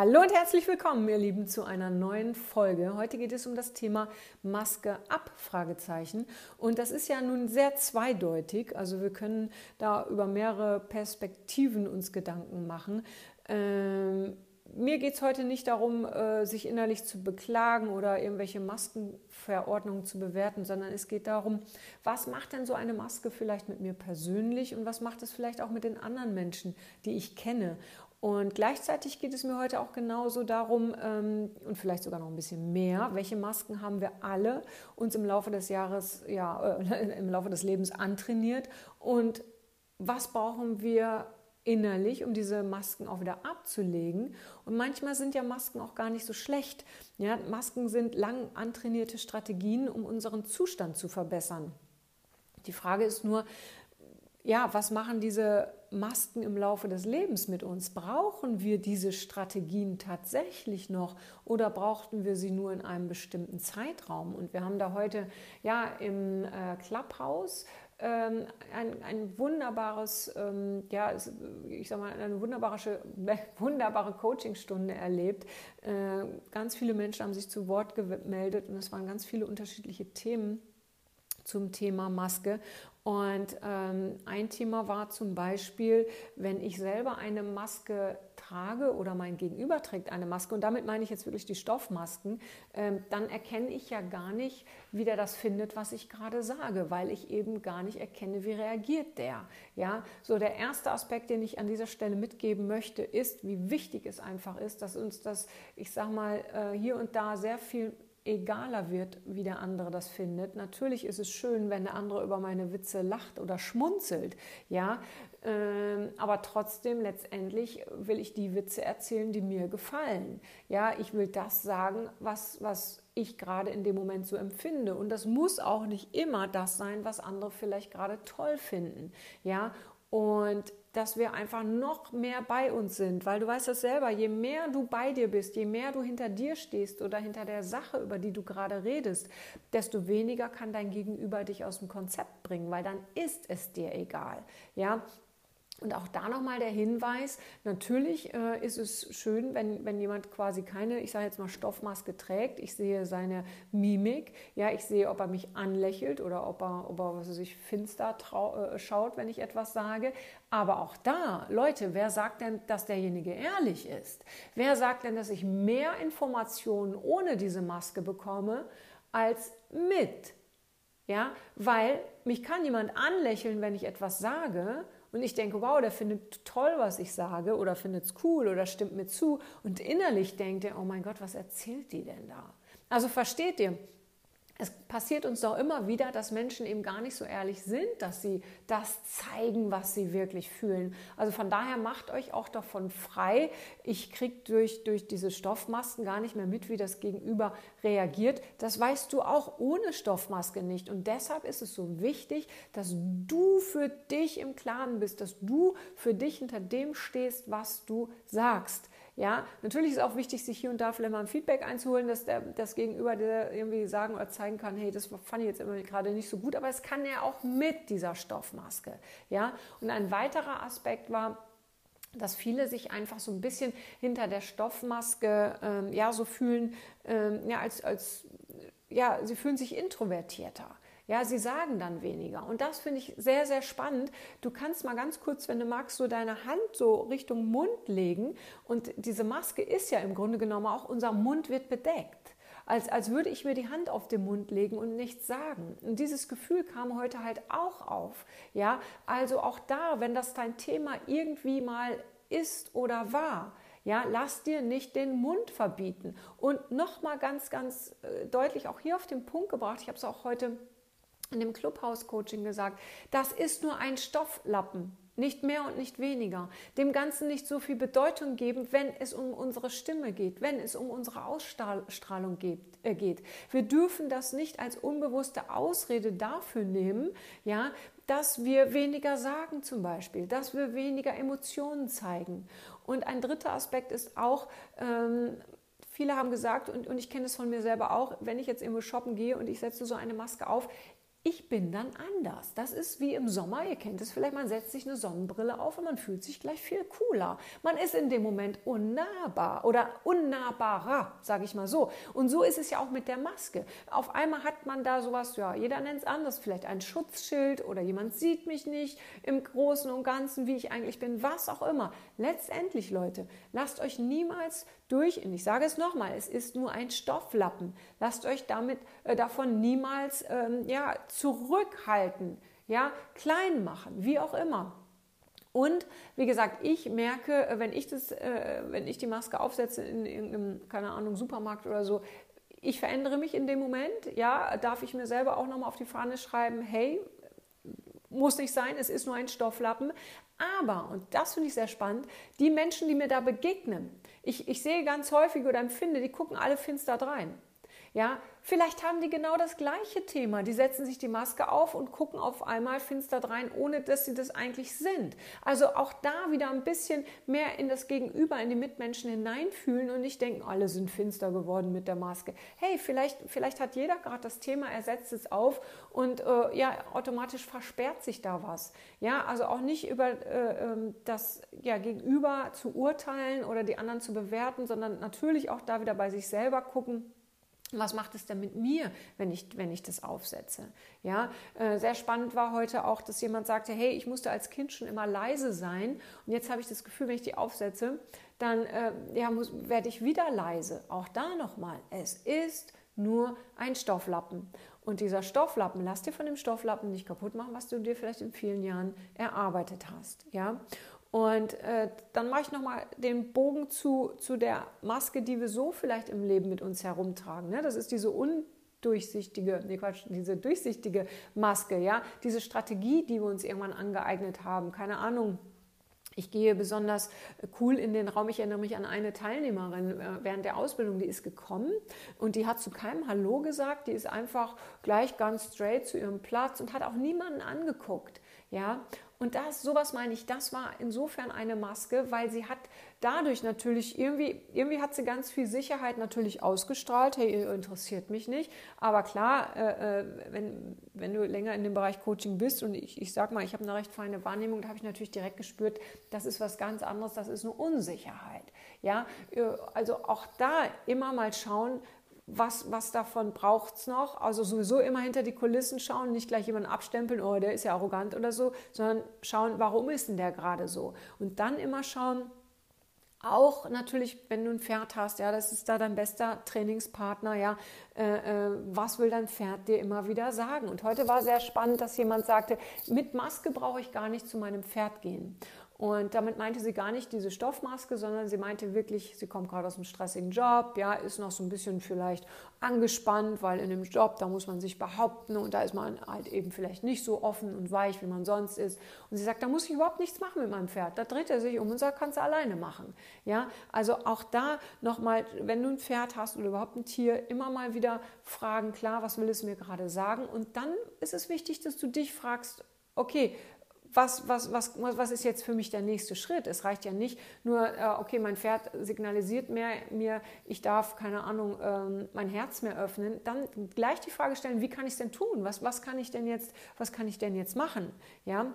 Hallo und herzlich willkommen, ihr Lieben, zu einer neuen Folge. Heute geht es um das Thema Maske ab. Und das ist ja nun sehr zweideutig. Also wir können da über mehrere Perspektiven uns Gedanken machen. Ähm, mir geht es heute nicht darum, äh, sich innerlich zu beklagen oder irgendwelche Maskenverordnungen zu bewerten, sondern es geht darum, was macht denn so eine Maske vielleicht mit mir persönlich und was macht es vielleicht auch mit den anderen Menschen, die ich kenne. Und gleichzeitig geht es mir heute auch genauso darum, ähm, und vielleicht sogar noch ein bisschen mehr, welche Masken haben wir alle uns im Laufe des Jahres, ja, äh, im Laufe des Lebens antrainiert und was brauchen wir innerlich, um diese Masken auch wieder abzulegen. Und manchmal sind ja Masken auch gar nicht so schlecht. Ja, Masken sind lang antrainierte Strategien, um unseren Zustand zu verbessern. Die Frage ist nur, ja, was machen diese Masken im Laufe des Lebens mit uns? Brauchen wir diese Strategien tatsächlich noch oder brauchten wir sie nur in einem bestimmten Zeitraum? Und wir haben da heute ja im äh, Clubhouse ähm, ein, ein, wunderbares, ähm, ja, ich sag mal, eine wunderbare, wunderbare Coachingstunde erlebt. Äh, ganz viele Menschen haben sich zu Wort gemeldet und es waren ganz viele unterschiedliche Themen zum Thema Maske. Und ähm, ein Thema war zum Beispiel, wenn ich selber eine Maske trage oder mein Gegenüber trägt eine Maske, und damit meine ich jetzt wirklich die Stoffmasken, ähm, dann erkenne ich ja gar nicht, wie der das findet, was ich gerade sage, weil ich eben gar nicht erkenne, wie reagiert der. Ja, so der erste Aspekt, den ich an dieser Stelle mitgeben möchte, ist, wie wichtig es einfach ist, dass uns das, ich sag mal, äh, hier und da sehr viel egaler wird, wie der andere das findet. Natürlich ist es schön, wenn der andere über meine Witze lacht oder schmunzelt, ja, ähm, aber trotzdem letztendlich will ich die Witze erzählen, die mir gefallen. Ja, ich will das sagen, was, was ich gerade in dem Moment so empfinde. Und das muss auch nicht immer das sein, was andere vielleicht gerade toll finden. Ja, und dass wir einfach noch mehr bei uns sind, weil du weißt das selber, je mehr du bei dir bist, je mehr du hinter dir stehst oder hinter der Sache, über die du gerade redest, desto weniger kann dein Gegenüber dich aus dem Konzept bringen, weil dann ist es dir egal. Ja, und auch da nochmal der Hinweis, natürlich äh, ist es schön, wenn, wenn jemand quasi keine, ich sage jetzt mal, Stoffmaske trägt. Ich sehe seine Mimik, ja, ich sehe, ob er mich anlächelt oder ob er, ob er was weiß ich, finster äh, schaut, wenn ich etwas sage. Aber auch da, Leute, wer sagt denn, dass derjenige ehrlich ist? Wer sagt denn, dass ich mehr Informationen ohne diese Maske bekomme als mit? Ja, weil mich kann jemand anlächeln, wenn ich etwas sage und ich denke, wow, der findet toll, was ich sage oder findet es cool oder stimmt mir zu. Und innerlich denkt er, oh mein Gott, was erzählt die denn da? Also versteht ihr, es passiert uns doch immer wieder, dass Menschen eben gar nicht so ehrlich sind, dass sie das zeigen, was sie wirklich fühlen. Also von daher macht euch auch davon frei. Ich kriege durch, durch diese Stoffmasken gar nicht mehr mit, wie das Gegenüber reagiert. Das weißt du auch ohne Stoffmaske nicht. Und deshalb ist es so wichtig, dass du für dich im Klaren bist, dass du für dich hinter dem stehst, was du sagst. Ja, natürlich ist auch wichtig, sich hier und da vielleicht mal ein Feedback einzuholen, dass der, das Gegenüber dir irgendwie sagen oder zeigen kann, hey, das fand ich jetzt immer gerade nicht so gut, aber es kann ja auch mit dieser Stoffmaske. Ja, und ein weiterer Aspekt war, dass viele sich einfach so ein bisschen hinter der Stoffmaske ähm, ja so fühlen, ähm, ja, als, als ja, sie fühlen sich introvertierter. Ja, sie sagen dann weniger. Und das finde ich sehr, sehr spannend. Du kannst mal ganz kurz, wenn du magst, so deine Hand so Richtung Mund legen. Und diese Maske ist ja im Grunde genommen auch, unser Mund wird bedeckt. Als, als würde ich mir die Hand auf den Mund legen und nichts sagen. Und dieses Gefühl kam heute halt auch auf. Ja, also auch da, wenn das dein Thema irgendwie mal ist oder war, ja, lass dir nicht den Mund verbieten. Und nochmal ganz, ganz äh, deutlich auch hier auf den Punkt gebracht, ich habe es auch heute in dem Clubhouse-Coaching gesagt, das ist nur ein Stofflappen. nicht mehr und nicht weniger. Dem Ganzen nicht so viel Bedeutung geben, wenn es um unsere Stimme geht, wenn es um unsere Ausstrahlung geht. Äh geht. Wir dürfen das nicht als unbewusste Ausrede dafür nehmen, ja, dass wir weniger sagen zum Beispiel, dass wir weniger Emotionen zeigen. Und ein dritter Aspekt ist auch, ähm, viele haben gesagt, und, und ich kenne es von mir selber auch, wenn ich jetzt irgendwo shoppen gehe und ich setze so eine Maske auf, ich bin dann anders. Das ist wie im Sommer, ihr kennt es vielleicht, man setzt sich eine Sonnenbrille auf und man fühlt sich gleich viel cooler. Man ist in dem Moment unnahbar oder unnahbarer, sage ich mal so. Und so ist es ja auch mit der Maske. Auf einmal hat man da sowas, ja, jeder nennt es anders, vielleicht ein Schutzschild oder jemand sieht mich nicht im Großen und Ganzen, wie ich eigentlich bin, was auch immer. Letztendlich, Leute, lasst euch niemals durch, und ich sage es nochmal, es ist nur ein Stofflappen. Lasst euch damit, äh, davon niemals ähm, ja, zurückhalten, ja, klein machen, wie auch immer. Und wie gesagt, ich merke, äh, wenn ich, das, äh, wenn ich die Maske aufsetze in irgendeinem, keine Ahnung, Supermarkt oder so, ich verändere mich in dem Moment. Ja, darf ich mir selber auch nochmal auf die Fahne schreiben, hey, muss nicht sein, es ist nur ein Stofflappen. Aber, und das finde ich sehr spannend, die Menschen, die mir da begegnen, ich, ich sehe ganz häufig oder empfinde, die gucken alle finster drein. Ja, vielleicht haben die genau das gleiche Thema. Die setzen sich die Maske auf und gucken auf einmal finster drein, ohne dass sie das eigentlich sind. Also auch da wieder ein bisschen mehr in das Gegenüber, in die Mitmenschen hineinfühlen und nicht denken, alle sind finster geworden mit der Maske. Hey, vielleicht, vielleicht hat jeder gerade das Thema, er setzt es auf und äh, ja, automatisch versperrt sich da was. Ja, also auch nicht über äh, ähm, das ja, Gegenüber zu urteilen oder die anderen zu bewerten, sondern natürlich auch da wieder bei sich selber gucken was macht es denn mit mir, wenn ich, wenn ich das aufsetze? Ja, äh, sehr spannend war heute auch, dass jemand sagte, hey, ich musste als Kind schon immer leise sein und jetzt habe ich das Gefühl, wenn ich die aufsetze, dann äh, ja, muss, werde ich wieder leise. Auch da nochmal, es ist nur ein Stofflappen. Und dieser Stofflappen, lass dir von dem Stofflappen nicht kaputt machen, was du dir vielleicht in vielen Jahren erarbeitet hast. Ja? Und äh, dann mache ich nochmal den Bogen zu, zu der Maske, die wir so vielleicht im Leben mit uns herumtragen. Ne? Das ist diese undurchsichtige, nee Quatsch, diese durchsichtige Maske, ja, diese Strategie, die wir uns irgendwann angeeignet haben. Keine Ahnung, ich gehe besonders cool in den Raum. Ich erinnere mich an eine Teilnehmerin äh, während der Ausbildung, die ist gekommen und die hat zu keinem Hallo gesagt. Die ist einfach gleich ganz straight zu ihrem Platz und hat auch niemanden angeguckt. Ja, und das, sowas meine ich, das war insofern eine Maske, weil sie hat dadurch natürlich irgendwie, irgendwie hat sie ganz viel Sicherheit natürlich ausgestrahlt. Hey, ihr interessiert mich nicht. Aber klar, äh, äh, wenn, wenn du länger in dem Bereich Coaching bist und ich, ich sag mal, ich habe eine recht feine Wahrnehmung, da habe ich natürlich direkt gespürt, das ist was ganz anderes, das ist eine Unsicherheit. Ja, äh, also auch da immer mal schauen, was, was davon braucht es noch? Also sowieso immer hinter die Kulissen schauen, nicht gleich jemanden abstempeln, oh, der ist ja arrogant oder so, sondern schauen, warum ist denn der gerade so? Und dann immer schauen, auch natürlich, wenn du ein Pferd hast, ja, das ist da dein bester Trainingspartner, ja, äh, äh, was will dein Pferd dir immer wieder sagen? Und heute war sehr spannend, dass jemand sagte, mit Maske brauche ich gar nicht zu meinem Pferd gehen. Und damit meinte sie gar nicht diese Stoffmaske, sondern sie meinte wirklich, sie kommt gerade aus einem stressigen Job, ja, ist noch so ein bisschen vielleicht angespannt, weil in dem Job, da muss man sich behaupten und da ist man halt eben vielleicht nicht so offen und weich, wie man sonst ist. Und sie sagt, da muss ich überhaupt nichts machen mit meinem Pferd. Da dreht er sich um und sagt, kannst du alleine machen. Ja, also auch da nochmal, wenn du ein Pferd hast oder überhaupt ein Tier, immer mal wieder fragen, klar, was will es mir gerade sagen? Und dann ist es wichtig, dass du dich fragst, okay, was, was, was, was ist jetzt für mich der nächste Schritt? Es reicht ja nicht nur, äh, okay, mein Pferd signalisiert mehr, mir, ich darf, keine Ahnung, ähm, mein Herz mehr öffnen. Dann gleich die Frage stellen, wie kann ich es denn tun? Was, was, kann ich denn jetzt, was kann ich denn jetzt machen? Ja,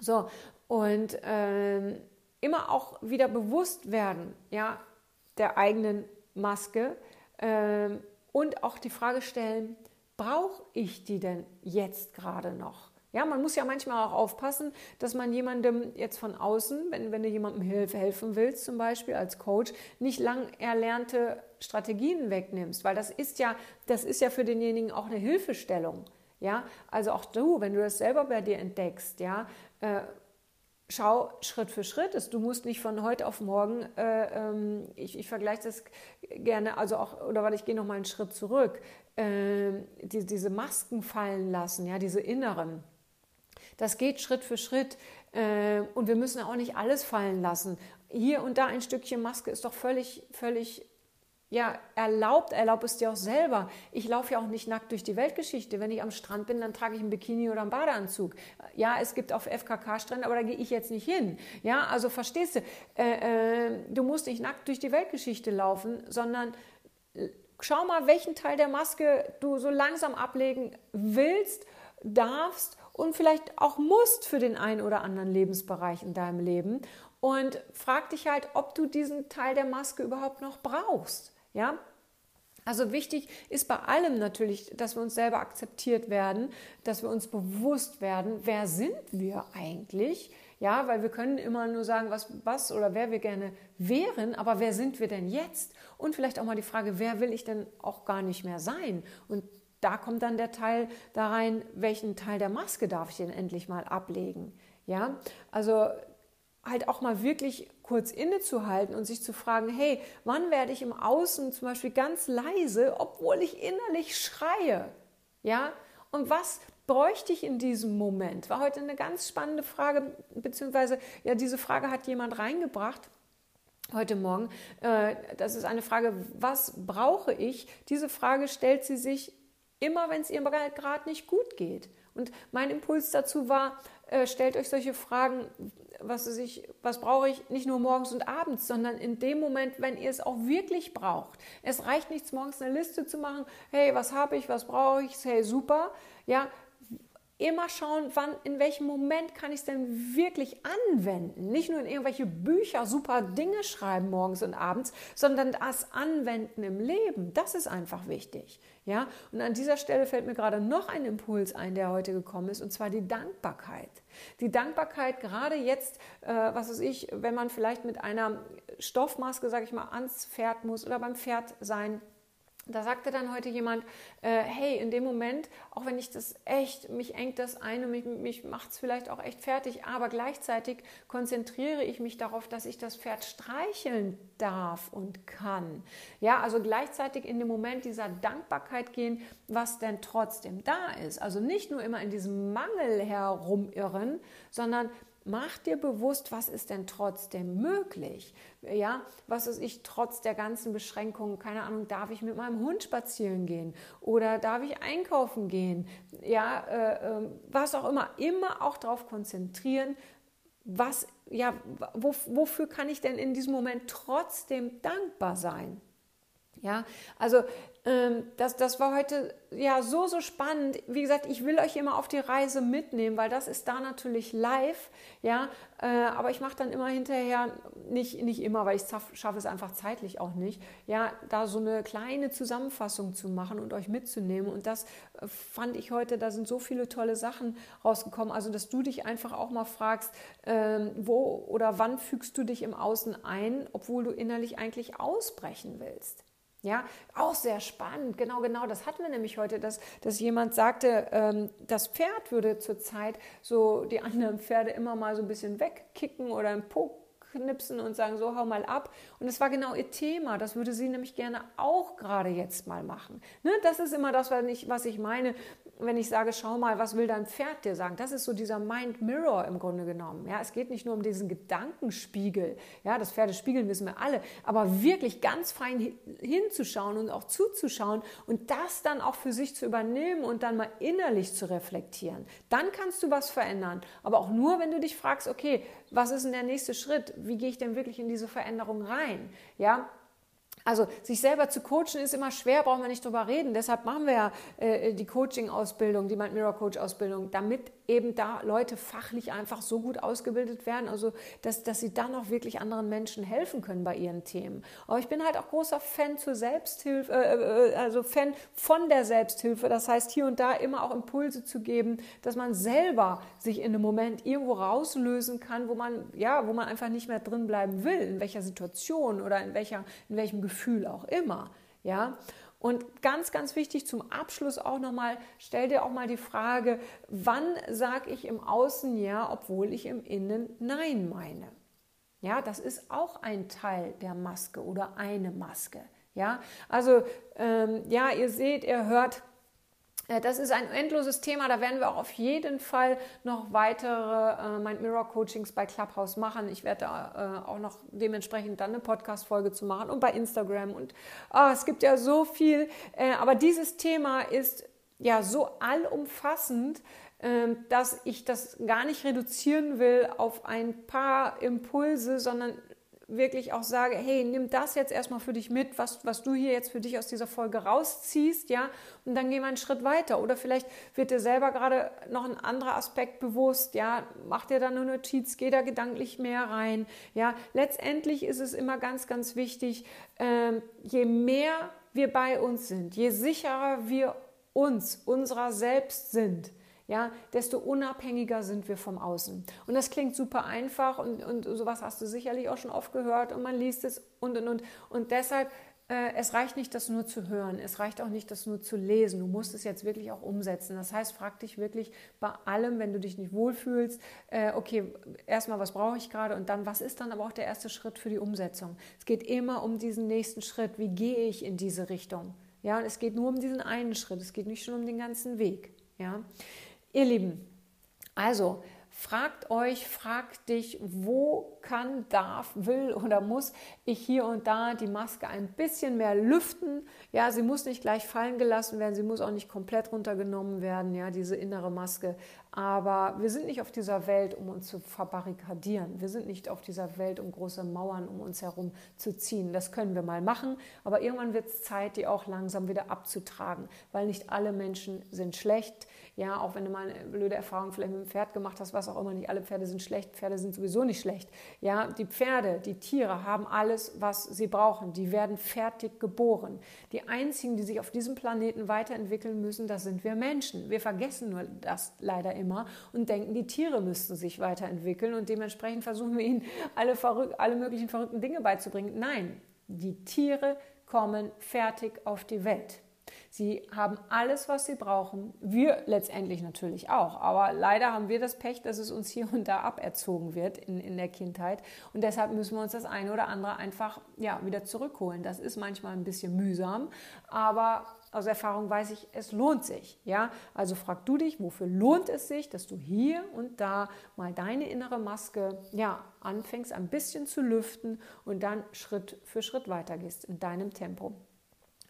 so, und ähm, immer auch wieder bewusst werden, ja, der eigenen Maske ähm, und auch die Frage stellen, brauche ich die denn jetzt gerade noch? Ja, man muss ja manchmal auch aufpassen, dass man jemandem jetzt von außen, wenn, wenn du jemandem helfen willst, zum Beispiel als Coach, nicht lang erlernte Strategien wegnimmst, weil das ist ja, das ist ja für denjenigen auch eine Hilfestellung. Ja, also auch du, wenn du das selber bei dir entdeckst, ja, äh, schau Schritt für Schritt. Du musst nicht von heute auf morgen, äh, ähm, ich, ich vergleiche das gerne, also auch, oder warte, ich gehe noch mal einen Schritt zurück, äh, die, diese Masken fallen lassen, ja, diese inneren Das geht Schritt für Schritt äh, und wir müssen auch nicht alles fallen lassen. Hier und da ein Stückchen Maske ist doch völlig, völlig ja, erlaubt, erlaubt es dir auch selber. Ich laufe ja auch nicht nackt durch die Weltgeschichte. Wenn ich am Strand bin, dann trage ich ein Bikini oder einen Badeanzug. Ja, es gibt auf FKK-Stränden, aber da gehe ich jetzt nicht hin. Ja, also verstehst du, äh, äh, du musst nicht nackt durch die Weltgeschichte laufen, sondern äh, schau mal, welchen Teil der Maske du so langsam ablegen willst, darfst und vielleicht auch musst für den einen oder anderen Lebensbereich in deinem Leben. Und frag dich halt, ob du diesen Teil der Maske überhaupt noch brauchst. Ja, also wichtig ist bei allem natürlich, dass wir uns selber akzeptiert werden, dass wir uns bewusst werden, wer sind wir eigentlich? Ja, weil wir können immer nur sagen, was, was oder wer wir gerne wären, aber wer sind wir denn jetzt? Und vielleicht auch mal die Frage, wer will ich denn auch gar nicht mehr sein? Und da kommt dann der Teil da rein, welchen Teil der Maske darf ich denn endlich mal ablegen? Ja, also halt auch mal wirklich kurz innezuhalten und sich zu fragen, hey, wann werde ich im Außen zum Beispiel ganz leise, obwohl ich innerlich schreie? Ja, und was bräuchte ich in diesem Moment? War heute eine ganz spannende Frage, beziehungsweise ja, diese Frage hat jemand reingebracht heute Morgen. Äh, das ist eine Frage, was brauche ich? Diese Frage stellt sie sich immer, wenn es ihr gerade nicht gut geht. Und mein Impuls dazu war, äh, stellt euch solche Fragen, was, ich, was brauche ich nicht nur morgens und abends, sondern in dem Moment, wenn ihr es auch wirklich braucht. Es reicht nichts, morgens eine Liste zu machen, hey, was habe ich, was brauche ich, hey, super. Ja, immer schauen, wann, in welchem Moment kann ich es denn wirklich anwenden. Nicht nur in irgendwelche Bücher super Dinge schreiben morgens und abends, sondern das Anwenden im Leben. Das ist einfach wichtig. Ja, und an dieser Stelle fällt mir gerade noch ein Impuls ein, der heute gekommen ist, und zwar die Dankbarkeit. Die Dankbarkeit gerade jetzt, äh, was weiß ich, wenn man vielleicht mit einer Stoffmaske, sage ich mal, ans Pferd muss oder beim Pferd sein da sagte dann heute jemand, äh, hey, in dem Moment, auch wenn ich das echt, mich engt das ein und mich, mich macht es vielleicht auch echt fertig, aber gleichzeitig konzentriere ich mich darauf, dass ich das Pferd streicheln darf und kann. Ja, also gleichzeitig in dem Moment dieser Dankbarkeit gehen, was denn trotzdem da ist. Also nicht nur immer in diesem Mangel herumirren, sondern Mach dir bewusst, was ist denn trotzdem möglich? Ja, was ist ich trotz der ganzen Beschränkungen? Keine Ahnung, darf ich mit meinem Hund spazieren gehen oder darf ich einkaufen gehen? Ja, äh, äh, was auch immer. Immer auch darauf konzentrieren, was, ja, wo, wofür kann ich denn in diesem Moment trotzdem dankbar sein? Ja, also ähm, das, das war heute ja so, so spannend. Wie gesagt, ich will euch immer auf die Reise mitnehmen, weil das ist da natürlich live, ja, äh, aber ich mache dann immer hinterher, nicht, nicht immer, weil ich schaffe es einfach zeitlich auch nicht, ja, da so eine kleine Zusammenfassung zu machen und euch mitzunehmen. Und das äh, fand ich heute, da sind so viele tolle Sachen rausgekommen. Also, dass du dich einfach auch mal fragst, ähm, wo oder wann fügst du dich im Außen ein, obwohl du innerlich eigentlich ausbrechen willst. Ja, auch sehr spannend. Genau, genau. Das hatten wir nämlich heute, dass, dass jemand sagte, ähm, das Pferd würde zurzeit so die anderen Pferde immer mal so ein bisschen wegkicken oder einen Po knipsen und sagen, so hau mal ab. Und es war genau ihr Thema. Das würde sie nämlich gerne auch gerade jetzt mal machen. Ne? Das ist immer das, was ich meine wenn ich sage, schau mal, was will dein Pferd dir sagen? Das ist so dieser Mind Mirror im Grunde genommen. Ja, es geht nicht nur um diesen Gedankenspiegel. Ja, das Pferde spiegeln wissen wir alle, aber wirklich ganz fein hinzuschauen und auch zuzuschauen und das dann auch für sich zu übernehmen und dann mal innerlich zu reflektieren. Dann kannst du was verändern, aber auch nur, wenn du dich fragst, okay, was ist denn der nächste Schritt? Wie gehe ich denn wirklich in diese Veränderung rein? Ja, also sich selber zu coachen ist immer schwer, brauchen wir nicht drüber reden. Deshalb machen wir ja äh, die Coaching-Ausbildung, die Mind Mirror Coach-Ausbildung, damit eben da Leute fachlich einfach so gut ausgebildet werden, also dass, dass sie dann auch wirklich anderen Menschen helfen können bei ihren Themen. Aber ich bin halt auch großer Fan zur Selbsthilfe, äh, äh, also Fan von der Selbsthilfe. Das heißt, hier und da immer auch Impulse zu geben, dass man selber sich in einem Moment irgendwo rauslösen kann, wo man, ja, wo man einfach nicht mehr drin bleiben will, in welcher Situation oder in, welcher, in welchem Gefühl auch immer. Ja, und ganz, ganz wichtig zum Abschluss auch nochmal, stell dir auch mal die Frage, wann sage ich im Außen ja, obwohl ich im Innen nein meine? Ja, das ist auch ein Teil der Maske oder eine Maske. Ja, also ähm, ja, ihr seht, ihr hört, das ist ein endloses Thema, da werden wir auch auf jeden Fall noch weitere äh, Mind Mirror Coachings bei Clubhouse machen. Ich werde da äh, auch noch dementsprechend dann eine Podcast-Folge zu machen und bei Instagram und oh, es gibt ja so viel. Äh, aber dieses Thema ist ja so allumfassend, äh, dass ich das gar nicht reduzieren will auf ein paar Impulse, sondern wirklich auch sage, hey, nimm das jetzt erstmal für dich mit, was, was du hier jetzt für dich aus dieser Folge rausziehst, ja, und dann geh mal einen Schritt weiter. Oder vielleicht wird dir selber gerade noch ein anderer Aspekt bewusst, ja, mach dir da eine Notiz, geh da gedanklich mehr rein, ja. Letztendlich ist es immer ganz, ganz wichtig, ähm, je mehr wir bei uns sind, je sicherer wir uns, unserer selbst sind, ja, desto unabhängiger sind wir vom Außen. Und das klingt super einfach und, und sowas hast du sicherlich auch schon oft gehört und man liest es und und und. Und deshalb, äh, es reicht nicht, das nur zu hören, es reicht auch nicht, das nur zu lesen. Du musst es jetzt wirklich auch umsetzen. Das heißt, frag dich wirklich bei allem, wenn du dich nicht wohlfühlst, äh, okay, erstmal, was brauche ich gerade und dann, was ist dann aber auch der erste Schritt für die Umsetzung? Es geht immer um diesen nächsten Schritt. Wie gehe ich in diese Richtung? Ja, und es geht nur um diesen einen Schritt, es geht nicht schon um den ganzen Weg. Ja, Ihr Lieben, also fragt euch, fragt dich, wo kann, darf, will oder muss ich hier und da die Maske ein bisschen mehr lüften. Ja, sie muss nicht gleich fallen gelassen werden, sie muss auch nicht komplett runtergenommen werden, ja, diese innere Maske. Aber wir sind nicht auf dieser Welt, um uns zu verbarrikadieren. Wir sind nicht auf dieser Welt, um große Mauern um uns herum zu ziehen. Das können wir mal machen, aber irgendwann wird es Zeit, die auch langsam wieder abzutragen, weil nicht alle Menschen sind schlecht. Ja, auch wenn du mal eine blöde Erfahrung vielleicht mit dem Pferd gemacht hast, was auch immer, nicht alle Pferde sind schlecht. Pferde sind sowieso nicht schlecht. Ja, die Pferde, die Tiere haben alles, was sie brauchen. Die werden fertig geboren. Die einzigen, die sich auf diesem Planeten weiterentwickeln müssen, das sind wir Menschen. Wir vergessen nur das leider immer und denken, die Tiere müssten sich weiterentwickeln und dementsprechend versuchen wir ihnen alle, alle möglichen verrückten Dinge beizubringen. Nein, die Tiere kommen fertig auf die Welt. Sie haben alles, was sie brauchen. Wir letztendlich natürlich auch. Aber leider haben wir das Pech, dass es uns hier und da aberzogen wird in, in der Kindheit. Und deshalb müssen wir uns das eine oder andere einfach ja, wieder zurückholen. Das ist manchmal ein bisschen mühsam, aber aus Erfahrung weiß ich, es lohnt sich. Ja? Also frag du dich, wofür lohnt es sich, dass du hier und da mal deine innere Maske ja, anfängst ein bisschen zu lüften und dann Schritt für Schritt weitergehst in deinem Tempo.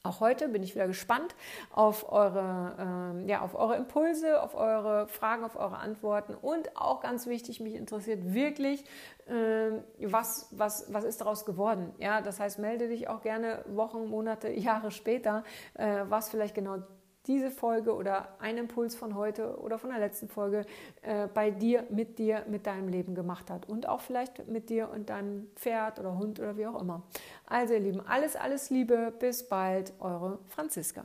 Auch heute bin ich wieder gespannt auf eure, äh, ja, auf eure Impulse, auf eure Fragen, auf eure Antworten und auch ganz wichtig, mich interessiert wirklich, äh, was, was, was ist daraus geworden. Ja, das heißt, melde dich auch gerne Wochen, Monate, Jahre später, äh, was vielleicht genau diese Folge oder ein Impuls von heute oder von der letzten Folge äh, bei dir, mit dir, mit deinem Leben gemacht hat. Und auch vielleicht mit dir und deinem Pferd oder Hund oder wie auch immer. Also ihr Lieben, alles, alles Liebe, bis bald, eure Franziska.